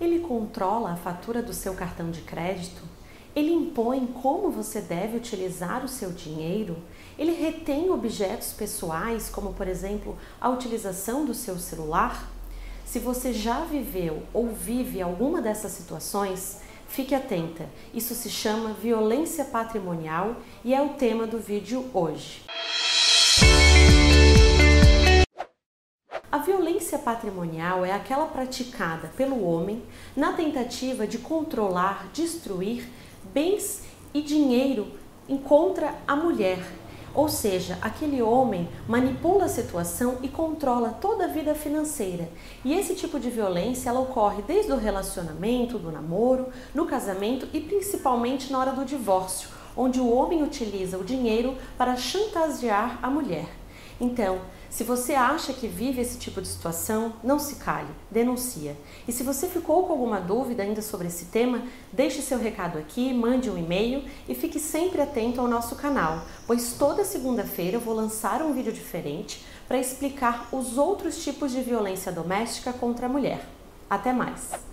Ele controla a fatura do seu cartão de crédito? Ele impõe como você deve utilizar o seu dinheiro? Ele retém objetos pessoais, como por exemplo a utilização do seu celular? Se você já viveu ou vive alguma dessas situações, fique atenta. Isso se chama violência patrimonial e é o tema do vídeo hoje. Violência patrimonial é aquela praticada pelo homem na tentativa de controlar, destruir bens e dinheiro contra a mulher. Ou seja, aquele homem manipula a situação e controla toda a vida financeira. E esse tipo de violência ela ocorre desde o relacionamento, do namoro, no casamento e principalmente na hora do divórcio, onde o homem utiliza o dinheiro para chantagear a mulher. Então, se você acha que vive esse tipo de situação, não se cale, denuncia. E se você ficou com alguma dúvida ainda sobre esse tema, deixe seu recado aqui, mande um e-mail e fique sempre atento ao nosso canal, pois toda segunda-feira eu vou lançar um vídeo diferente para explicar os outros tipos de violência doméstica contra a mulher. Até mais!